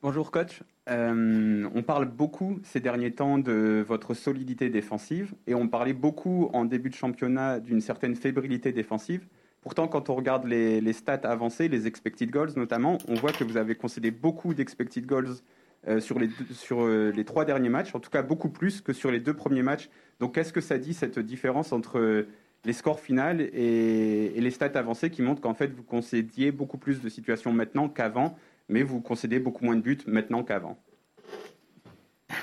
Bonjour coach. Euh, on parle beaucoup ces derniers temps de votre solidité défensive et on parlait beaucoup en début de championnat d'une certaine fébrilité défensive. Pourtant, quand on regarde les, stats avancées, les expected goals notamment, on voit que vous avez concédé beaucoup d'expected goals euh, sur, euh, les trois derniers matchs, en tout cas beaucoup plus que sur les deux premiers matchs. Donc qu'est-ce que ça dit cette différence entre les scores finaux et, et les stats avancées qui montrent qu'en fait vous concédiez beaucoup plus de situations maintenant qu'avant mais vous concédez beaucoup moins de buts maintenant qu'avant.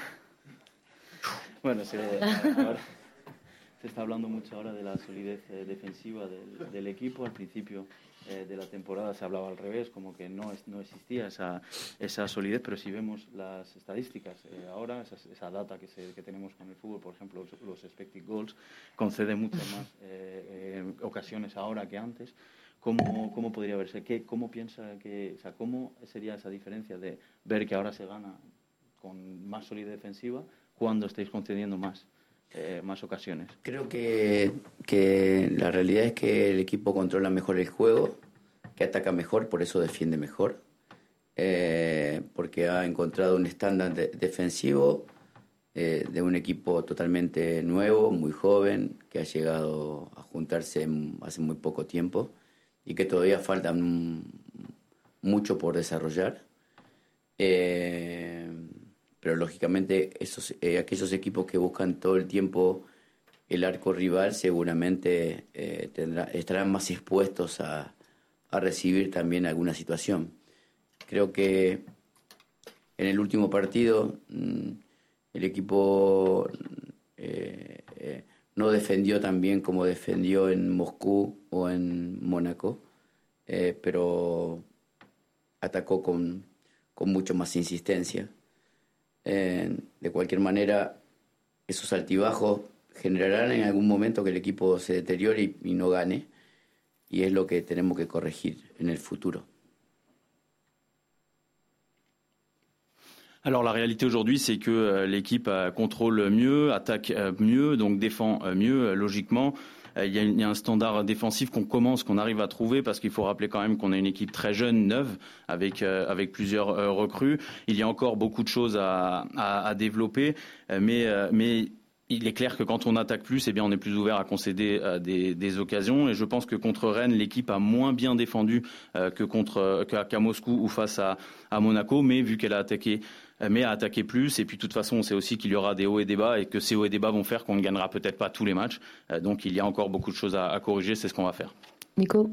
Bueno, se, ahora, se, está hablando mucho ahora de la solidez eh, defensiva del, del equipo. Al principio eh, de la temporada se hablaba al revés, como que no, no existía esa, esa solidez, pero si vemos las estadísticas eh, ahora, esa, esa data que, se, que, tenemos con el fútbol, por ejemplo, los, los expected goals, concede muchas más eh, eh, ocasiones ahora que antes. ¿Cómo, cómo podría verse? ¿Qué, ¿Cómo piensa que, o sea, cómo sería esa diferencia de ver que ahora se gana con más solidez defensiva cuando estáis concediendo más, eh, más ocasiones? Creo que, que la realidad es que el equipo controla mejor el juego, que ataca mejor, por eso defiende mejor, eh, porque ha encontrado un estándar de, defensivo eh, de un equipo totalmente nuevo, muy joven, que ha llegado a juntarse hace muy poco tiempo y que todavía faltan mucho por desarrollar. Eh, pero lógicamente esos, eh, aquellos equipos que buscan todo el tiempo el arco rival seguramente eh, estarán más expuestos a, recibir también alguna situación. Creo que en el último partido mm, el equipo no defendió tan bien como defendió en Moscú o en Mónaco, eh, pero atacó con, con, mucho más insistencia. Eh, de cualquier manera, esos altibajos generarán en algún momento que el equipo se deteriore y, y no gane, y es lo que tenemos que corregir en el futuro. Alors la réalité aujourd'hui, c'est que euh, l'équipe euh, contrôle mieux, attaque euh, mieux, donc défend mieux logiquement. Il y, a, un standard défensif qu'on commence, qu'on arrive à trouver, parce qu'il faut rappeler quand même qu'on a une équipe très jeune, neuve, avec, avec plusieurs recrues. Il y a encore beaucoup de choses à, à, développer, mais, mais il est clair que quand on attaque plus, eh bien, on est plus ouvert à concéder des, occasions. Et je pense que contre Rennes, l'équipe a moins bien défendu que contre qu'à Moscou ou face à, à Monaco, mais vu qu'elle a attaqué, mais a attaqué plus. Et puis, de toute façon, on sait aussi qu'il y aura des hauts et des bas et que ces hauts et des bas vont faire qu'on ne gagnera peut-être pas tous les matchs. Euh, donc, il y a encore beaucoup de choses à, à corriger. C'est ce qu'on va faire. Nico.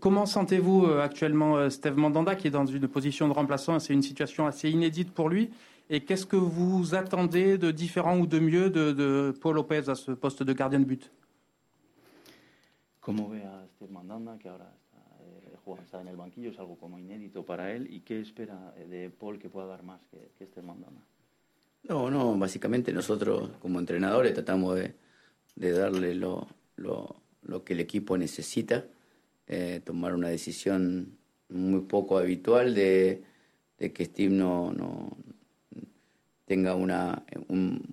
Comment sentez-vous euh, actuellement Steve Mandanda qui est dans une position de remplaçant? C'est une situation assez inédite pour lui. Et qu'est-ce que vous attendez de différent ou de mieux de, de Paul Lopez à ce poste de gardien de but? ¿Cómo ve a Steve Mandanda, que ahora juega, está en el banquillo? Es algo como inédito para él. ¿Y qué espera de Paul que pueda dar más que, que Steve Mandanda? No, no, básicamente nosotros como entrenadores tratamos de, de darle lo, lo, lo, que el equipo necesita, eh, tomar una decisión muy poco habitual de, de que Steve no, no, tenga una,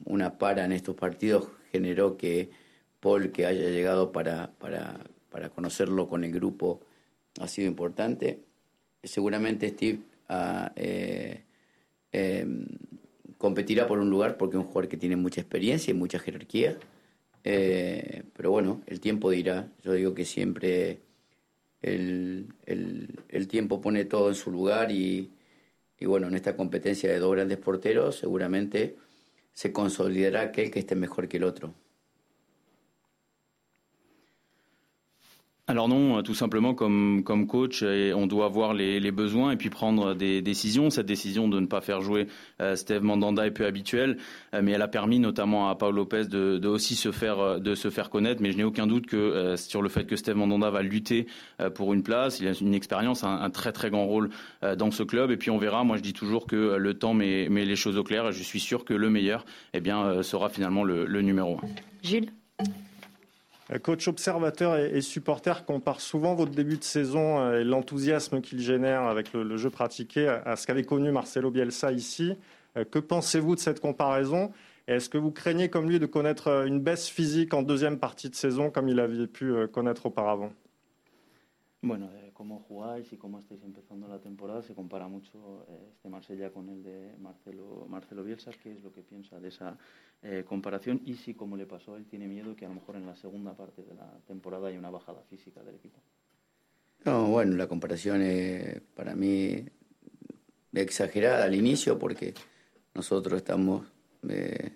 una para en estos partidos generó que Paul, que haya llegado para, para, para conocerlo con el grupo, ha sido importante. Seguramente Steve ah, eh, em, competirá por un lugar porque es un jugador que tiene mucha experiencia y mucha jerarquía. Eh, pero bueno, el tiempo dirá. Yo digo que siempre el, el, el tiempo pone todo en su lugar y, y bueno, en esta competencia de dos grandes porteros seguramente se consolidará aquel que esté mejor que el otro. Alors non, euh, tout simplement comme, comme coach, on doit voir les, besoins et puis prendre des décisions. Cette décision de ne pas faire jouer euh, Steve Mandanda est peu habituelle, euh, mais elle a permis notamment à Paul Lopez de, aussi se faire, euh, de se faire connaître. Mais je n'ai aucun doute que euh, sur le fait que Steve Mandanda va lutter euh, pour une place. Il a une expérience, un, un, très très grand rôle dans ce club. Et puis on verra. Moi, je dis toujours que le temps met, met, les choses au clair et je suis sûr que le meilleur, eh bien, sera finalement le, le numéro un. Gilles? Euh, coach observateur et, supporter compare souvent votre début de saison euh, et l'enthousiasme qu'il génère avec le, jeu pratiqué à ce qu'avait connu Marcelo Bielsa ici. Euh, que pensez-vous de cette comparaison? Est-ce que vous craignez comme lui de connaître une baisse physique en deuxième partie de saison comme il avait pu connaître auparavant? Cómo jugáis y cómo estáis empezando la temporada, se compara mucho eh, este Marsella con el de Marcelo, Marcelo Bielsa. ¿Qué es lo que piensa de esa eh, comparación? Y si, como le pasó, él tiene miedo que a lo mejor en la segunda parte de la temporada haya una bajada física del equipo. No, bueno, la comparación es para mí exagerada al inicio porque nosotros estamos eh,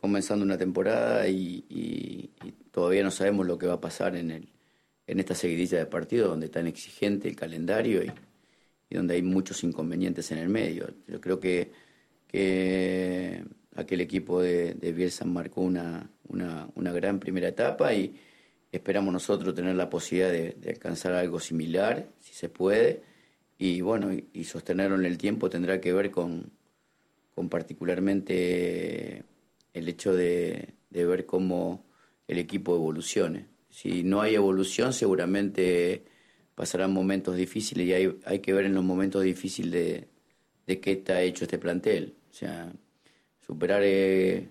comenzando una temporada y, y, todavía no sabemos lo que va a pasar en, el, en esta seguidilla de partidos donde tan exigente el calendario y, donde hay muchos inconvenientes en el medio. Yo creo que, que aquel equipo de, de Bielsa marcó una, una, una, gran primera etapa y esperamos nosotros tener la posibilidad de, de alcanzar algo similar, si se puede, y bueno, y, y sostenerlo en el tiempo tendrá que ver con, con particularmente el hecho de, de, ver cómo el equipo evolucione. Si no hay evolución, seguramente pasarán momentos difíciles y hay, hay que ver en los momentos difíciles de, de qué está hecho este plantel. O sea, superar eh,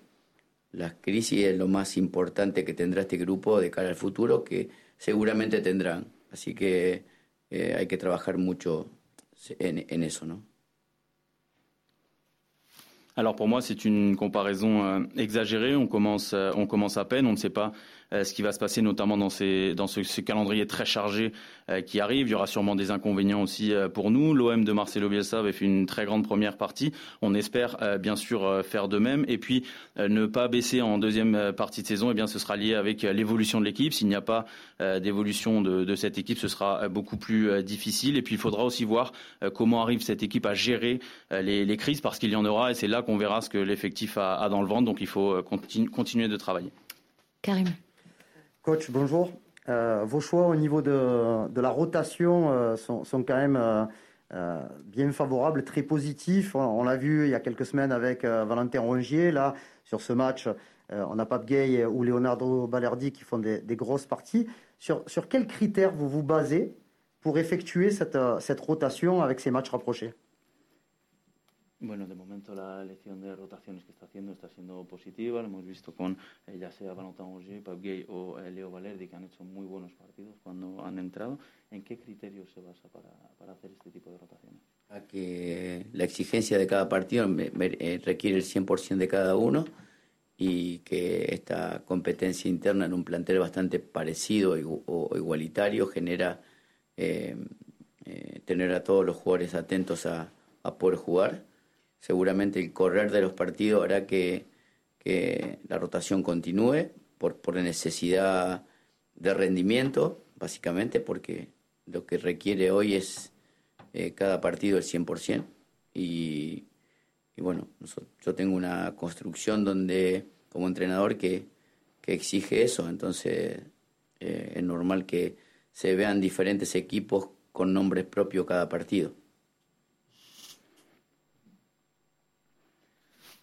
las crisis es lo más importante que tendrá este grupo de cara al futuro, que seguramente tendrán. Así que eh, hay que trabajar mucho en, en eso, ¿no? Alors pour moi, c'est une comparaison euh, exagérée. On commence, euh, on commence à peine. On ne sait pas ce qui va se passer, notamment dans, ce, calendrier très chargé euh, qui arrive. Il y aura sûrement des inconvénients aussi euh, pour nous. L'OM de Marcelo Bielsa avait fait une très grande première partie. On espère bien sûr faire de même. Et puis ne pas baisser en deuxième partie de saison, eh bien ce sera lié avec l'évolution de l'équipe. S'il n'y a pas d'évolution de, cette équipe, ce sera beaucoup plus difficile. Et puis il faudra aussi voir comment arrive cette équipe à gérer les, crises, parce qu'il y en aura. Et c'est là qu'on verra ce que l'effectif a, dans le ventre. Donc il faut continu, continuer de travailler. Karim. Coach, bonjour. Euh, vos choix au niveau de, la rotation euh, sont, quand même euh, bien favorables, très positifs. On, l'a vu il y a quelques semaines avec Valentin Rongier. Là, sur ce match, on n'a pas de Gay ou Leonardo Balerdi qui font des, des, grosses parties. Sur, sur quels critères vous vous basez pour effectuer cette rotation avec ces matchs rapprochés? Bueno, de momento la elección de rotaciones que está haciendo está siendo positiva. Lo hemos visto con eh, ya sea Pap Gay o eh, Leo Valerdi, que han hecho muy buenos partidos cuando han entrado. ¿En qué criterios se basa para, para hacer este tipo de rotaciones? A que la exigencia de cada partido me, me, eh, requiere el 100% de cada uno y que esta competencia interna en un plantel bastante parecido o, igualitario genera eh, eh, tener a todos los jugadores atentos a, a poder jugar seguramente el correr de los partidos hará que, que la rotación continúe por, por, necesidad de rendimiento, básicamente, porque lo que requiere hoy es eh, cada partido el 100%. Y, y bueno, yo tengo una construcción donde, como entrenador, que, que exige eso, entonces eh, es normal que se vean diferentes equipos con nombres propios cada partido.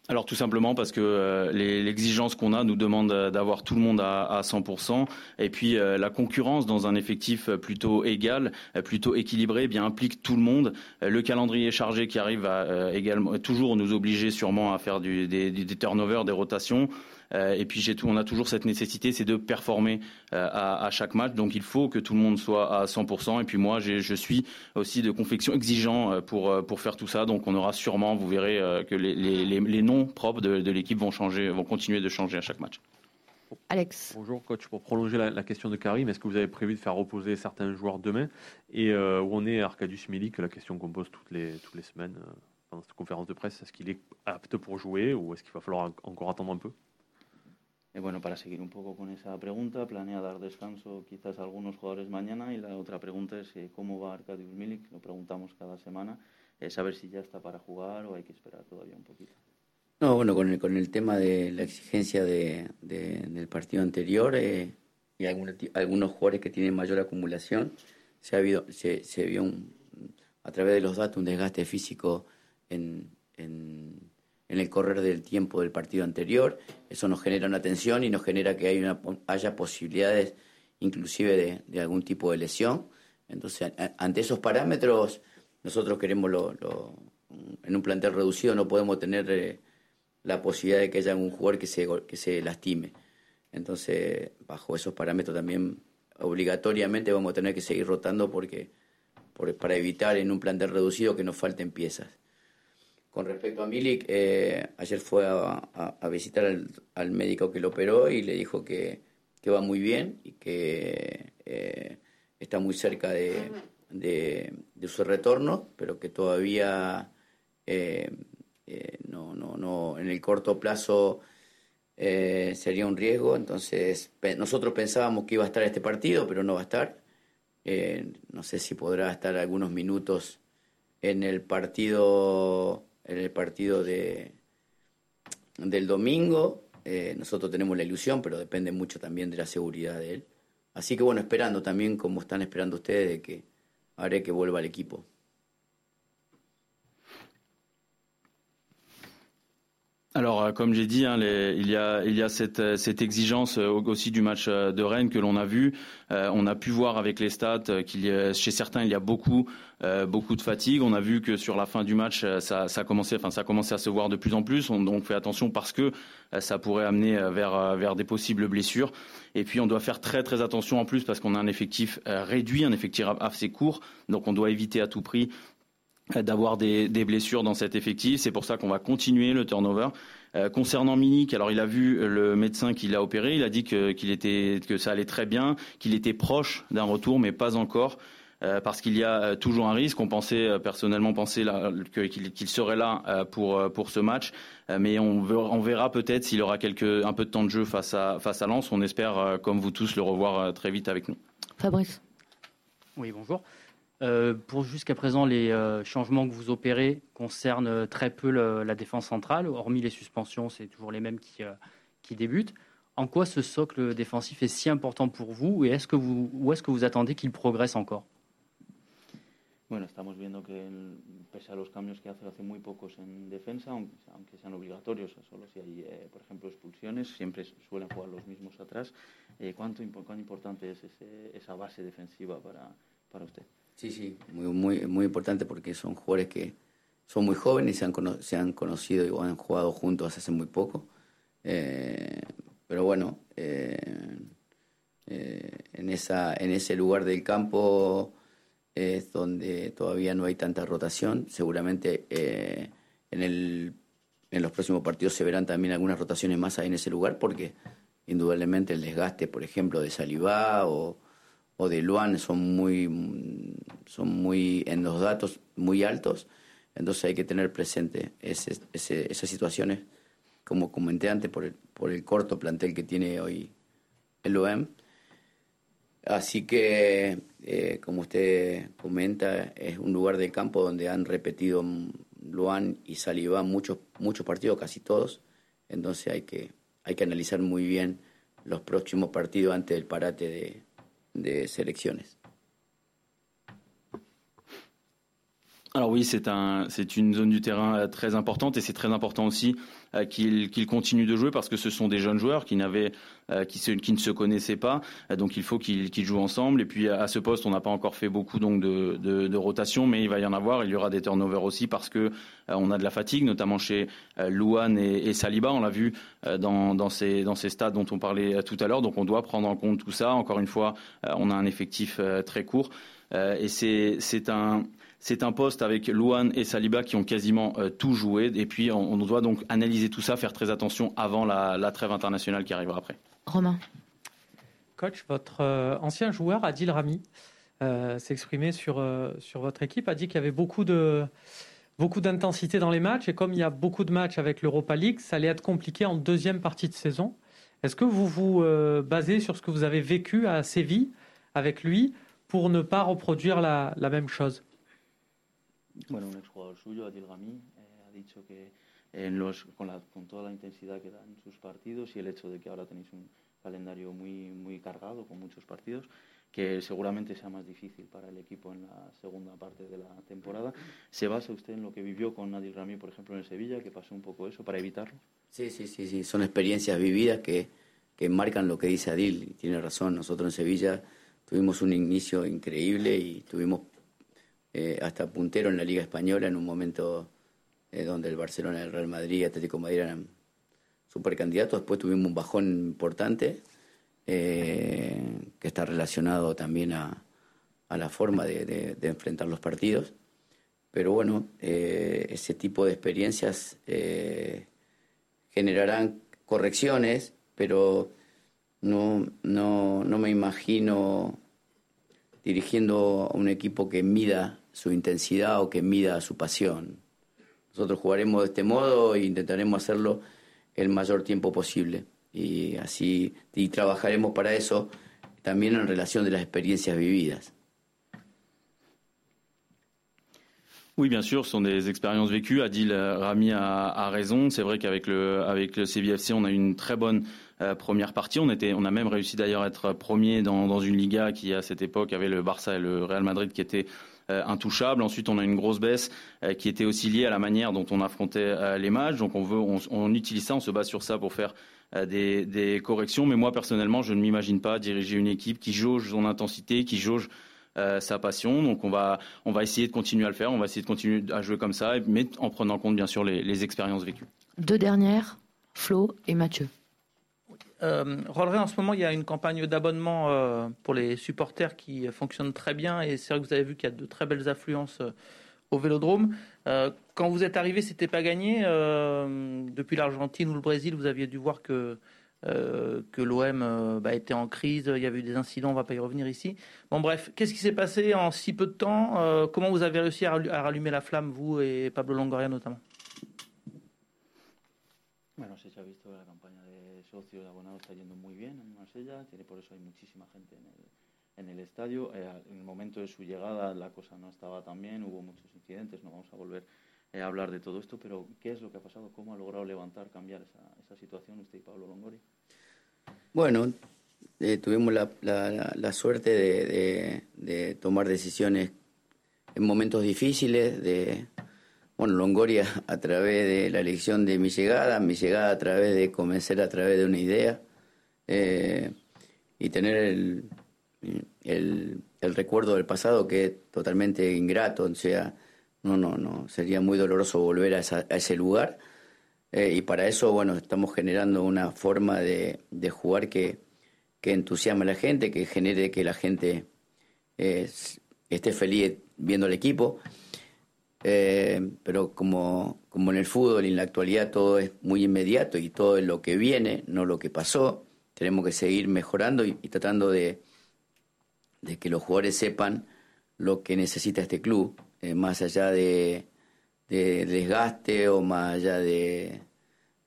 Alors tout simplement parce que euh, l'exigence qu'on a nous demande d'avoir tout le monde à, à 100% et puis euh, la concurrence dans un effectif plutôt égal, plutôt équilibré, eh bien implique tout le monde. Le calendrier chargé qui arrive va euh, également toujours nous obliger sûrement à faire des turnovers, des rotations. Euh, et puis tout, on a toujours cette nécessité, c'est de performer euh, à, à, chaque match. Donc il faut que tout le monde soit à 100%. Et puis moi, je suis aussi de confection exigeant euh, pour, pour faire tout ça. Donc on aura sûrement, vous verrez, que les, les, les noms propres de, de l'équipe vont changer, vont continuer de changer à chaque match. Alex. Bonjour coach, pour prolonger la, la question de Karim, est-ce que vous avez prévu de faire reposer certains joueurs demain? Et euh, où on est Arcadius Milik, la question qu'on pose toutes les, toutes les semaines euh, pendant cette conférence de presse, est-ce qu'il est apte pour jouer ou est-ce qu'il va falloir encore attendre un peu? Eh, bueno, para seguir un poco con esa pregunta, planea dar descanso quizás a algunos jugadores mañana y la otra pregunta es eh, cómo va Arkadiusz Milik, lo preguntamos cada semana, eh, saber si ya está para jugar o hay que esperar todavía un poquito. No, bueno, con el, con el tema de la exigencia de, de, del partido anterior y algunos, jugadores que tienen mayor acumulación, se, ha habido, se, vio a través de los datos un desgaste físico en, en en el correr del tiempo del partido anterior. Eso nos genera una tensión y nos genera que hay una, haya posibilidades inclusive de, algún tipo de lesión. Entonces, ante esos parámetros, nosotros queremos lo, en un plantel reducido no podemos tener eh, la posibilidad de que haya un jugador que se, que se lastime. Entonces, bajo esos parámetros también obligatoriamente vamos a tener que seguir rotando porque, para evitar en un plantel reducido que nos falten piezas. Con respecto a Milik, eh, ayer fue a, visitar al, médico que lo operó y le dijo que, va muy bien y que eh, está muy cerca de, su retorno, pero que todavía eh, no, no, no, en el corto plazo sería un riesgo. Entonces, nosotros pensábamos que iba a estar este partido, pero no va a estar. no sé si podrá estar algunos minutos en el partido en el partido de, del domingo. Eh, nosotros tenemos la ilusión, pero depende mucho también de la seguridad de él. Así que bueno, esperando también, como están esperando ustedes, de que haré que vuelva al equipo. Alors, euh, comme j'ai dit, hein, il y a, y a cette, euh, exigence euh, aussi du match de Rennes que l'on a vu. on a pu voir avec les stats qu'il chez certains il y a beaucoup, beaucoup de fatigue. On a vu que sur la fin du match, ça, ça commençait, enfin, ça commençait à se voir de plus en plus. On donc fait attention parce que ça pourrait amener vers, vers des possibles blessures. Et puis, on doit faire très, très attention en plus parce qu'on a un effectif réduit, un effectif assez court. Donc, on doit éviter à tout prix d'avoir des, blessures dans cet effectif. C'est pour ça qu'on va continuer le turnover. Euh, concernant Minik, alors il a vu le médecin qui l'a opéré, il a dit que, qu'il était, que ça allait très bien, qu'il était proche d'un retour, mais pas encore. Euh, parce qu'il y a euh, toujours un risque. On pensait personnellement penser qu'il, serait là pour pour ce match, mais on, on verra peut-être s'il aura quelques un peu de temps de jeu face à face à Lens. On espère, comme vous tous, le revoir très vite avec nous. Fabrice. Oui, bonjour. Euh, pour jusqu'à présent, les euh, changements que vous opérez concernent euh, très peu la défense centrale, hormis les suspensions, c'est toujours les mêmes qui, qui, débutent. En quoi ce socle défensif est si important pour vous et est-ce que vous, où est-ce que vous attendez qu'il progresse encore? Bueno, estamos viendo que pese a los cambios que hace, hace muy pocos en defensa, aunque, aunque sean obligatorios, solo si hay, eh, por ejemplo, expulsiones, siempre suelen jugar los mismos atrás. Eh, ¿cuánto, ¿Cuán importante es ese, esa base defensiva para, para usted? Sí, sí, muy, muy, muy importante porque son jugadores que son muy jóvenes y se han, se han conocido y han jugado juntos hace muy poco. Eh, pero bueno, eh, eh, en, esa, en ese lugar del campo es donde todavía no hay tanta rotación. Seguramente en, el, en los próximos partidos se verán también algunas rotaciones más ahí en ese lugar porque indudablemente el desgaste, por ejemplo, de Salivá o o de Luan son muy, son muy en los datos muy altos, entonces hay que tener presente ese, esas situaciones, como comenté antes, por el, por el corto plantel que tiene hoy el OEM. Así que, eh, como usted comenta, es un lugar del campo donde han repetido Luan y Saliba muchos, muchos partidos, casi todos. Entonces hay que, hay que analizar muy bien los próximos partidos antes del parate de, de sélectionnes. Alors oui, c'est un, c'est une zone du terrain euh, très importante et c'est très important aussi euh, qu'il, qu'il continue de jouer parce que ce sont des jeunes joueurs qui n'avaient, euh, qui, se, qui ne se connaissaient pas, donc il faut qu'ils, qu'ils jouent ensemble. Et puis à ce poste, on n'a pas encore fait beaucoup donc de, de, de, rotation, mais il va y en avoir. Il y aura des turnovers aussi parce que on a de la fatigue, notamment chez Louane et, et Saliba. On l'a vu dans, dans, ces, dans ces stades dont on parlait tout à l'heure. Donc on doit prendre en compte tout ça. Encore une fois, on a un effectif très court. et c'est, c'est un c'est un poste avec Luan et Saliba qui ont quasiment euh, tout joué. Et puis, on, doit donc analyser tout ça, faire très attention avant la, trêve internationale qui arrivera après. Romain. Coach, votre euh, ancien joueur, Adil Rami, euh, s'est exprimé sur, sur votre équipe, a dit qu'il y avait beaucoup de beaucoup d'intensité dans les matchs et comme il y a beaucoup de matchs avec l'Europa League, ça allait être compliqué en deuxième partie de saison. Est-ce que vous vous basez sur ce que vous avez vécu à Séville avec lui pour ne pas reproduire la même chose? Bueno, un exjugador suyo, Adil Rami, eh, ha dicho que en los, con, la, con, toda la intensidad que dan sus partidos y el hecho de que ahora tenéis un calendario muy, muy cargado con muchos partidos, que seguramente sea más difícil para el equipo en la segunda parte de la temporada. ¿Se basa usted en lo que vivió con Adil Rami, por ejemplo, en Sevilla, que pasó un poco eso para evitarlo? Sí, sí, sí, sí. son experiencias vividas que, que marcan lo que dice Adil. Y tiene razón, nosotros en Sevilla tuvimos un inicio increíble y tuvimos eh, hasta puntero en la Liga Española en un momento eh, donde el Barcelona, el Real Madrid y Atlético Madrid eran supercandidatos. Después tuvimos un bajón importante eh, que está relacionado también a, la forma de, enfrentar los partidos. Pero bueno, ese tipo de experiencias generarán correcciones, pero no, no, no me imagino dirigiendo a un equipo que mida su intensidad o que mida su pasión. Nosotros jugaremos de este modo e intentaremos hacerlo el mayor tiempo posible y así y trabajaremos para eso también en relación de las experiencias vividas. Oui, bien sûr, ce sont des expériences vécues. Adil Rami a, a raison. C'est vrai qu'avec le, avec le CBFC, on a eu une très bonne euh, première partie. On, était, on a même réussi d'ailleurs à être premier dans, dans, une Liga qui, à cette époque, avait le Barça et le Real Madrid qui étaient euh, intouchables. Ensuite, on a une grosse baisse euh, qui était aussi liée à la manière dont on affrontait les matchs. Donc, on, veut, on, utilise ça, on se base sur ça pour faire des, corrections. Mais moi, personnellement, je ne m'imagine pas diriger une équipe qui jauge son intensité, qui jauge euh, sa passion. Donc, on va, on va essayer de continuer à le faire. On va essayer de continuer à jouer comme ça, mais en prenant compte, bien sûr, les expériences vécues. Deux dernières, Flo et Mathieu. Euh, en ce moment, il y a une campagne d'abonnement euh, pour les supporters qui fonctionne très bien. Et c'est vrai que vous avez vu qu'il y a de très belles affluences euh, au vélodrome. Euh, quand vous êtes arrivé, c'était pas gagné. Euh, depuis l'Argentine ou le Brésil, vous aviez dû voir que, l'OM bah, était en crise. Il y avait eu des incidents, on va pas y revenir ici. Bon, bref, qu'est-ce qui s'est passé en si peu de temps? Comment vous avez réussi à, rallumer la flamme, vous et Pablo Longoria notamment? De socios abonados está yendo muy bien en Marsella, tiene por eso hay muchísima gente en el, el estadio. Eh, en el momento de su llegada la cosa no estaba tan bien, hubo muchos incidentes, no vamos a volver eh, a hablar de todo esto, pero ¿qué es lo que ha pasado? ¿Cómo ha logrado levantar, cambiar esa, esa situación usted y Pablo Longori? Bueno, eh, tuvimos la, suerte de, tomar decisiones en momentos difíciles, de, bueno, Longoria a través de la elección de mi llegada, mi llegada a través de convencer a través de una idea eh, y tener el, el, recuerdo del pasado que es totalmente ingrato, o sea, no, no, no, sería muy doloroso volver a, ese lugar. Eh, y para eso, bueno, estamos generando una forma de, de jugar que, que, entusiasme a la gente, que genere que la gente eh, esté feliz viendo el equipo. Pero como, como en el fútbol y en la actualidad todo es muy inmediato y todo es lo que viene, no lo que pasó, tenemos que seguir mejorando y, tratando de, de que los jugadores sepan lo que necesita este club, eh, más allá de, de, desgaste o más allá de,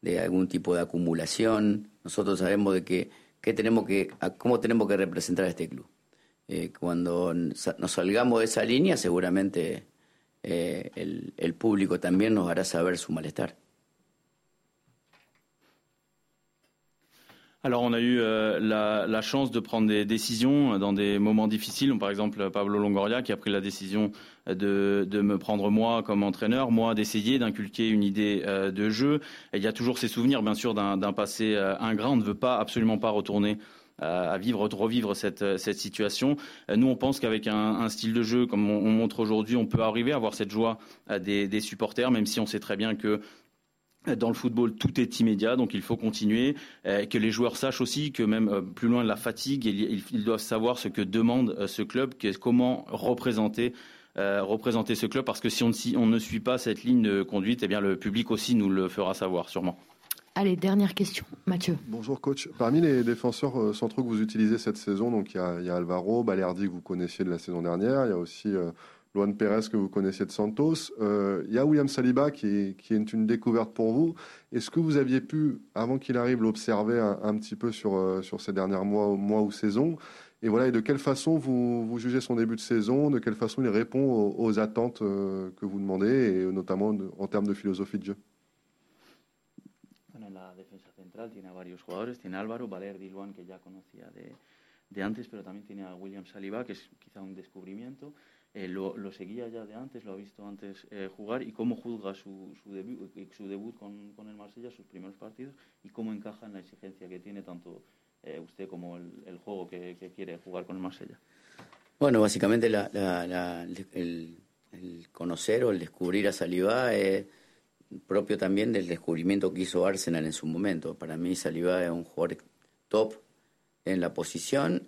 de, algún tipo de acumulación. Nosotros sabemos de que, que tenemos que, cómo tenemos que representar a este club. Eh, cuando nos salgamos de esa línea, seguramente eh, el, el público también nos hará saber su. Alors on a eu euh, la, chance de prendre des décisions dans des moments difficiles. Par exemple, Pablo Longoria qui a pris la décision de, me prendre moi comme entraîneur, moi d'essayer d'inculquer une idée euh, de jeu. Il y a toujours ces souvenirs, bien sûr, d'un passé euh, ingrat. On ne veut pas absolument pas retourner à vivre, revivre cette, cette situation. Nous, on pense qu'avec un, style de jeu comme on, on montre aujourd'hui, on peut arriver à avoir cette joie des, des supporters, même si on sait très bien que dans le football, tout est immédiat, donc il faut continuer. Euh, que les joueurs sachent aussi que même euh, plus loin de la fatigue, ils, doivent savoir ce que demande euh, ce club, comment représenter, euh, représenter ce club, parce que si on, si on, ne suit pas cette ligne de conduite, eh bien le public aussi nous le fera savoir, sûrement. Allez, dernière question, Mathieu. Bonjour coach. Parmi les défenseurs centraux que vous utilisez cette saison, donc il y a, Alvaro, Balerdi que vous connaissiez de la saison dernière, il y a aussi euh, Luan Pérez que vous connaissez de Santos. Euh, il y a William Saliba qui est, une découverte pour vous. Est-ce que vous aviez pu, avant qu'il arrive, l'observer un, petit peu sur, euh, sur ces derniers mois, mois ou saisons? Et voilà, et de quelle façon vous, vous, jugez son début de saison? De quelle façon il répond aux, aux attentes euh, que vous demandez, et notamment en termes de philosophie de jeu? Central tiene a varios jugadores. Tiene Álvaro, Valerdi, Luan, que ya conocía de, de antes, pero también tiene a William Saliba, que es quizá un descubrimiento. Eh, lo, lo, seguía ya de antes, lo ha visto antes eh, jugar y cómo juzga su, su, debut, eh, su debut con, con, el Marsella, sus primeros partidos y cómo encaja en la exigencia que tiene tanto eh, usted como el, el juego que, que, quiere jugar con el Marsella. Bueno, básicamente la, la, la, el, el, conocer o el descubrir a Saliba es propio también del descubrimiento que hizo Arsenal en su momento. Para mí Saliba es un jugador top en la posición.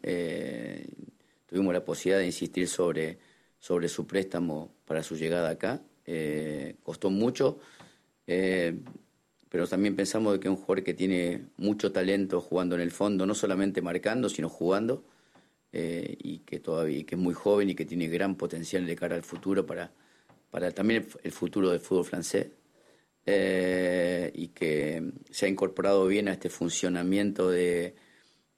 tuvimos la posibilidad de insistir sobre, sobre su préstamo para su llegada acá. costó mucho, pero también pensamos de que es un jugador que tiene mucho talento jugando en el fondo, no solamente marcando, sino jugando, eh, y que todavía que es muy joven y que tiene gran potencial de cara al futuro para, para también el futuro del fútbol francés. Eh, y que se ha incorporado bien a este funcionamiento de,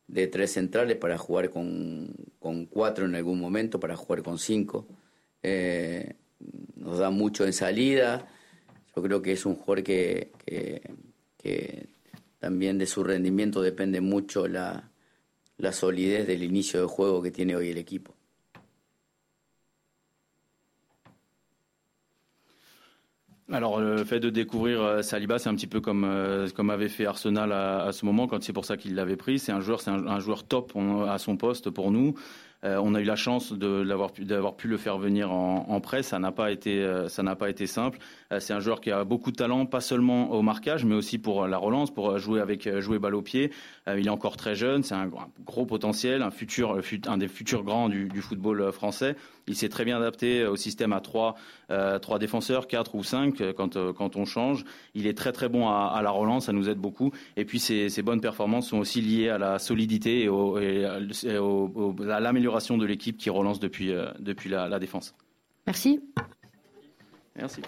de tres centrales para jugar con, con, cuatro en algún momento, para jugar con cinco. Eh, nos da mucho en salida, yo creo que es un jugador que, que, también de su rendimiento depende mucho la, la solidez del inicio de juego que tiene hoy el equipo. Alors le fait de découvrir euh, Saliba, c'est un petit peu comme euh, comme avait fait Arsenal à, ce moment quand c'est pour ça qu'il l'avait pris. C'est un joueur, c'est un, joueur top à son poste pour nous. Euh, on a eu la chance d'avoir pu, le faire venir en, en prêt. Ça n'a pas été, euh, simple. Euh, c'est un joueur qui a beaucoup de talent, pas seulement au marquage, mais aussi pour la relance, pour jouer avec jouer balle au pied. il est encore très jeune, c'est un gros potentiel, un futur, un des futurs grands du, football français. Il s'est très bien adapté au système à trois, trois défenseurs, quatre ou cinq quand, quand on change. Il est très très bon à, la relance, ça nous aide beaucoup. Et puis ses, bonnes performances sont aussi liées à la solidité et à l'amélioration de l'équipe qui relance depuis, euh, depuis la, la défense. Merci. Merci.